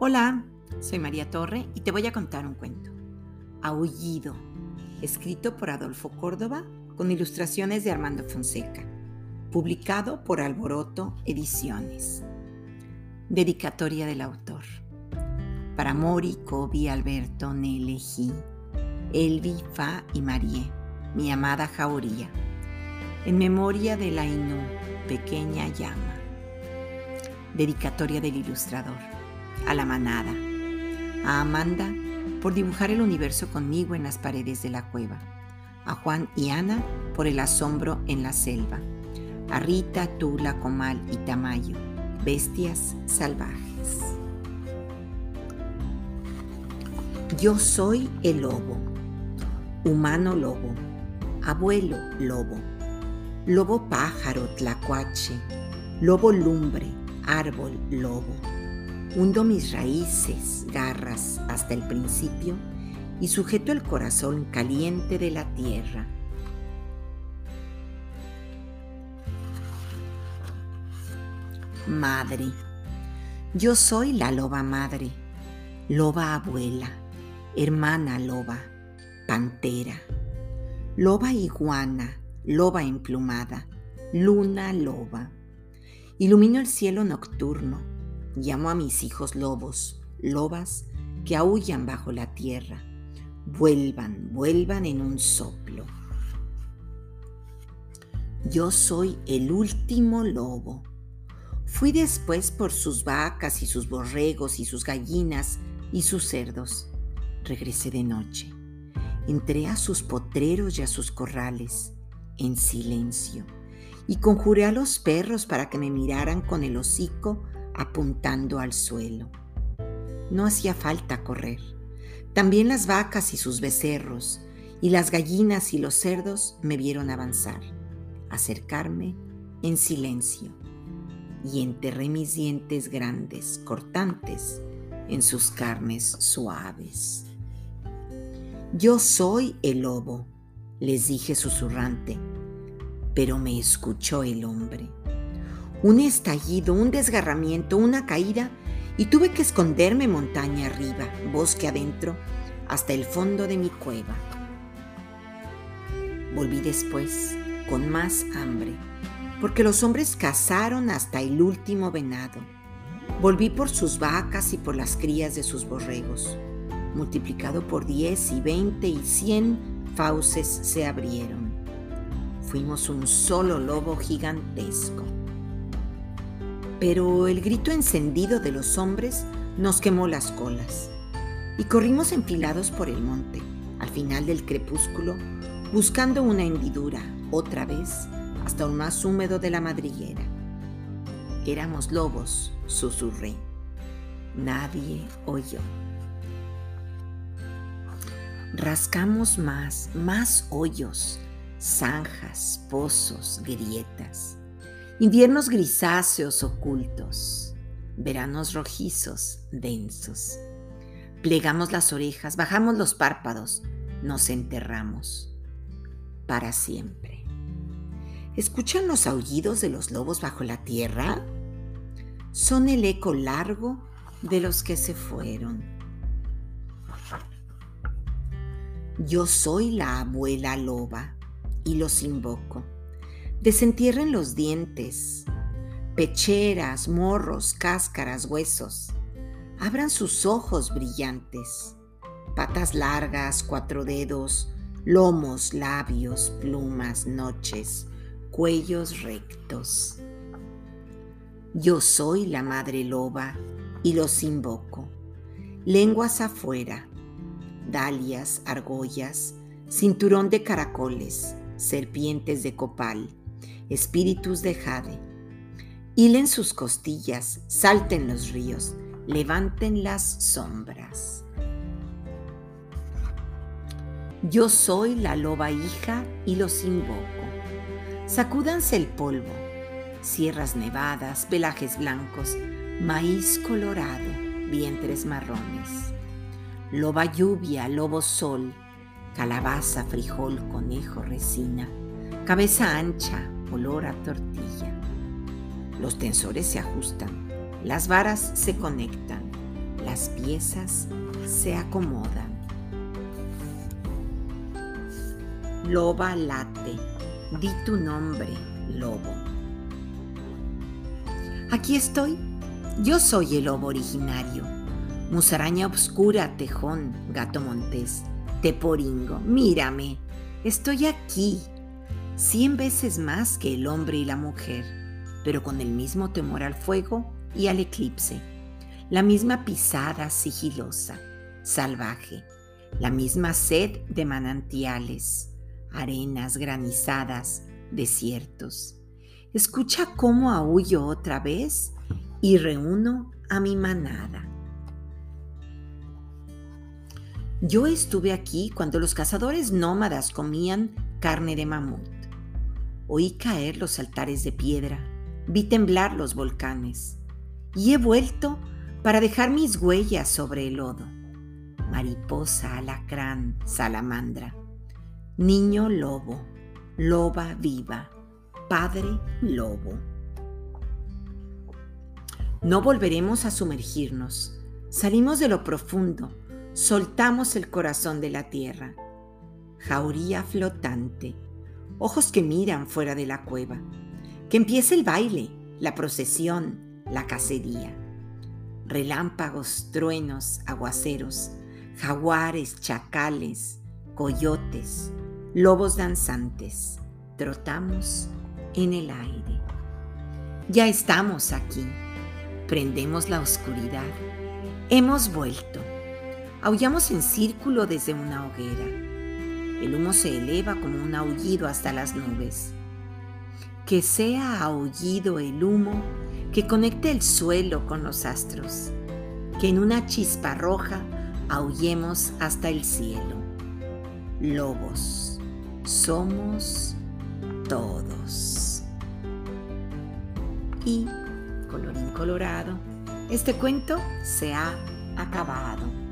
Hola, soy María Torre y te voy a contar un cuento. Aullido, escrito por Adolfo Córdoba con ilustraciones de Armando Fonseca, publicado por Alboroto Ediciones. Dedicatoria del autor. Para Mori, Kobe, Alberto, Nele, Elvi, Fa y Marie, mi amada Jauría. En memoria de la Inú, pequeña llama. Dedicatoria del ilustrador a la manada, a Amanda por dibujar el universo conmigo en las paredes de la cueva, a Juan y Ana por el asombro en la selva, a Rita, Tula, Comal y Tamayo, bestias salvajes. Yo soy el lobo, humano lobo, abuelo lobo, lobo pájaro tlacuache, lobo lumbre, árbol lobo Hundo mis raíces, garras hasta el principio y sujeto el corazón caliente de la tierra. Madre. Yo soy la loba madre, loba abuela, hermana loba, pantera, loba iguana, loba emplumada, luna loba. Ilumino el cielo nocturno, Llamo a mis hijos lobos, lobas que aullan bajo la tierra. Vuelvan, vuelvan en un soplo. Yo soy el último lobo. Fui después por sus vacas y sus borregos y sus gallinas y sus cerdos. Regresé de noche. Entré a sus potreros y a sus corrales, en silencio, y conjuré a los perros para que me miraran con el hocico apuntando al suelo. No hacía falta correr. También las vacas y sus becerros, y las gallinas y los cerdos me vieron avanzar, acercarme en silencio, y enterré mis dientes grandes, cortantes, en sus carnes suaves. Yo soy el lobo, les dije susurrante, pero me escuchó el hombre un estallido, un desgarramiento, una caída, y tuve que esconderme montaña arriba, bosque adentro, hasta el fondo de mi cueva. Volví después, con más hambre, porque los hombres cazaron hasta el último venado. Volví por sus vacas y por las crías de sus borregos. Multiplicado por diez y veinte y cien fauces se abrieron. Fuimos un solo lobo gigantesco pero el grito encendido de los hombres nos quemó las colas y corrimos enfilados por el monte, al final del crepúsculo, buscando una hendidura, otra vez, hasta un más húmedo de la madriguera. Éramos lobos, susurré. Nadie oyó. Rascamos más, más hoyos, zanjas, pozos, grietas inviernos grisáceos ocultos, veranos rojizos densos. Plegamos las orejas, bajamos los párpados, nos enterramos para siempre. ¿Escuchan los aullidos de los lobos bajo la tierra? Son el eco largo de los que se fueron. Yo soy la abuela loba y los invoco Desentierren los dientes, pecheras, morros, cáscaras, huesos. Abran sus ojos brillantes, patas largas, cuatro dedos, lomos, labios, plumas, noches, cuellos rectos. Yo soy la madre loba y los invoco. Lenguas afuera, dalias, argollas, cinturón de caracoles, serpientes de copal, espíritus de jade. Hilen sus costillas, salten los ríos, levanten las sombras. Yo soy la loba hija y los invoco. Sacúdanse el polvo, sierras nevadas, pelajes blancos, maíz colorado, vientres marrones. Loba lluvia, lobo sol, calabaza, frijol, conejo, resina, cabeza ancha, olor a tortilla. Los tensores se ajustan, las varas se conectan, las piezas se acomodan. Loba late, di tu nombre, lobo. Aquí estoy, yo soy el lobo originario. Musaraña obscura, tejón, gato montés, teporingo, mírame, estoy aquí, cien veces más que el hombre y la mujer, pero con el mismo temor al fuego y al eclipse, la misma pisada sigilosa, salvaje, la misma sed de manantiales, arenas granizadas, desiertos. Escucha cómo aullo otra vez y reúno a mi manada. Yo estuve aquí cuando los cazadores nómadas comían carne de mamut. Oí caer los altares de piedra, vi temblar los volcanes y he vuelto para dejar mis huellas sobre el lodo. Mariposa, alacrán, salamandra niño lobo, loba viva, padre lobo. No volveremos a sumergirnos. Salimos de lo profundo, soltamos el corazón de la tierra. Jauría flotante, ojos que miran fuera de la cueva. Que empiece el baile, la procesión, la cacería. Relámpagos, truenos, aguaceros, jaguares, chacales, coyotes, lobos danzantes, trotamos en el aire. Ya estamos aquí, prendemos la oscuridad, hemos vuelto, aullamos en círculo desde una hoguera. El humo se eleva como un aullido hasta las nubes. Que sea aullido el humo que conecte el suelo con los astros, que en una chispa roja aullemos hasta el cielo. Lobos somos todos. Y, colorín colorado, este cuento se ha acabado.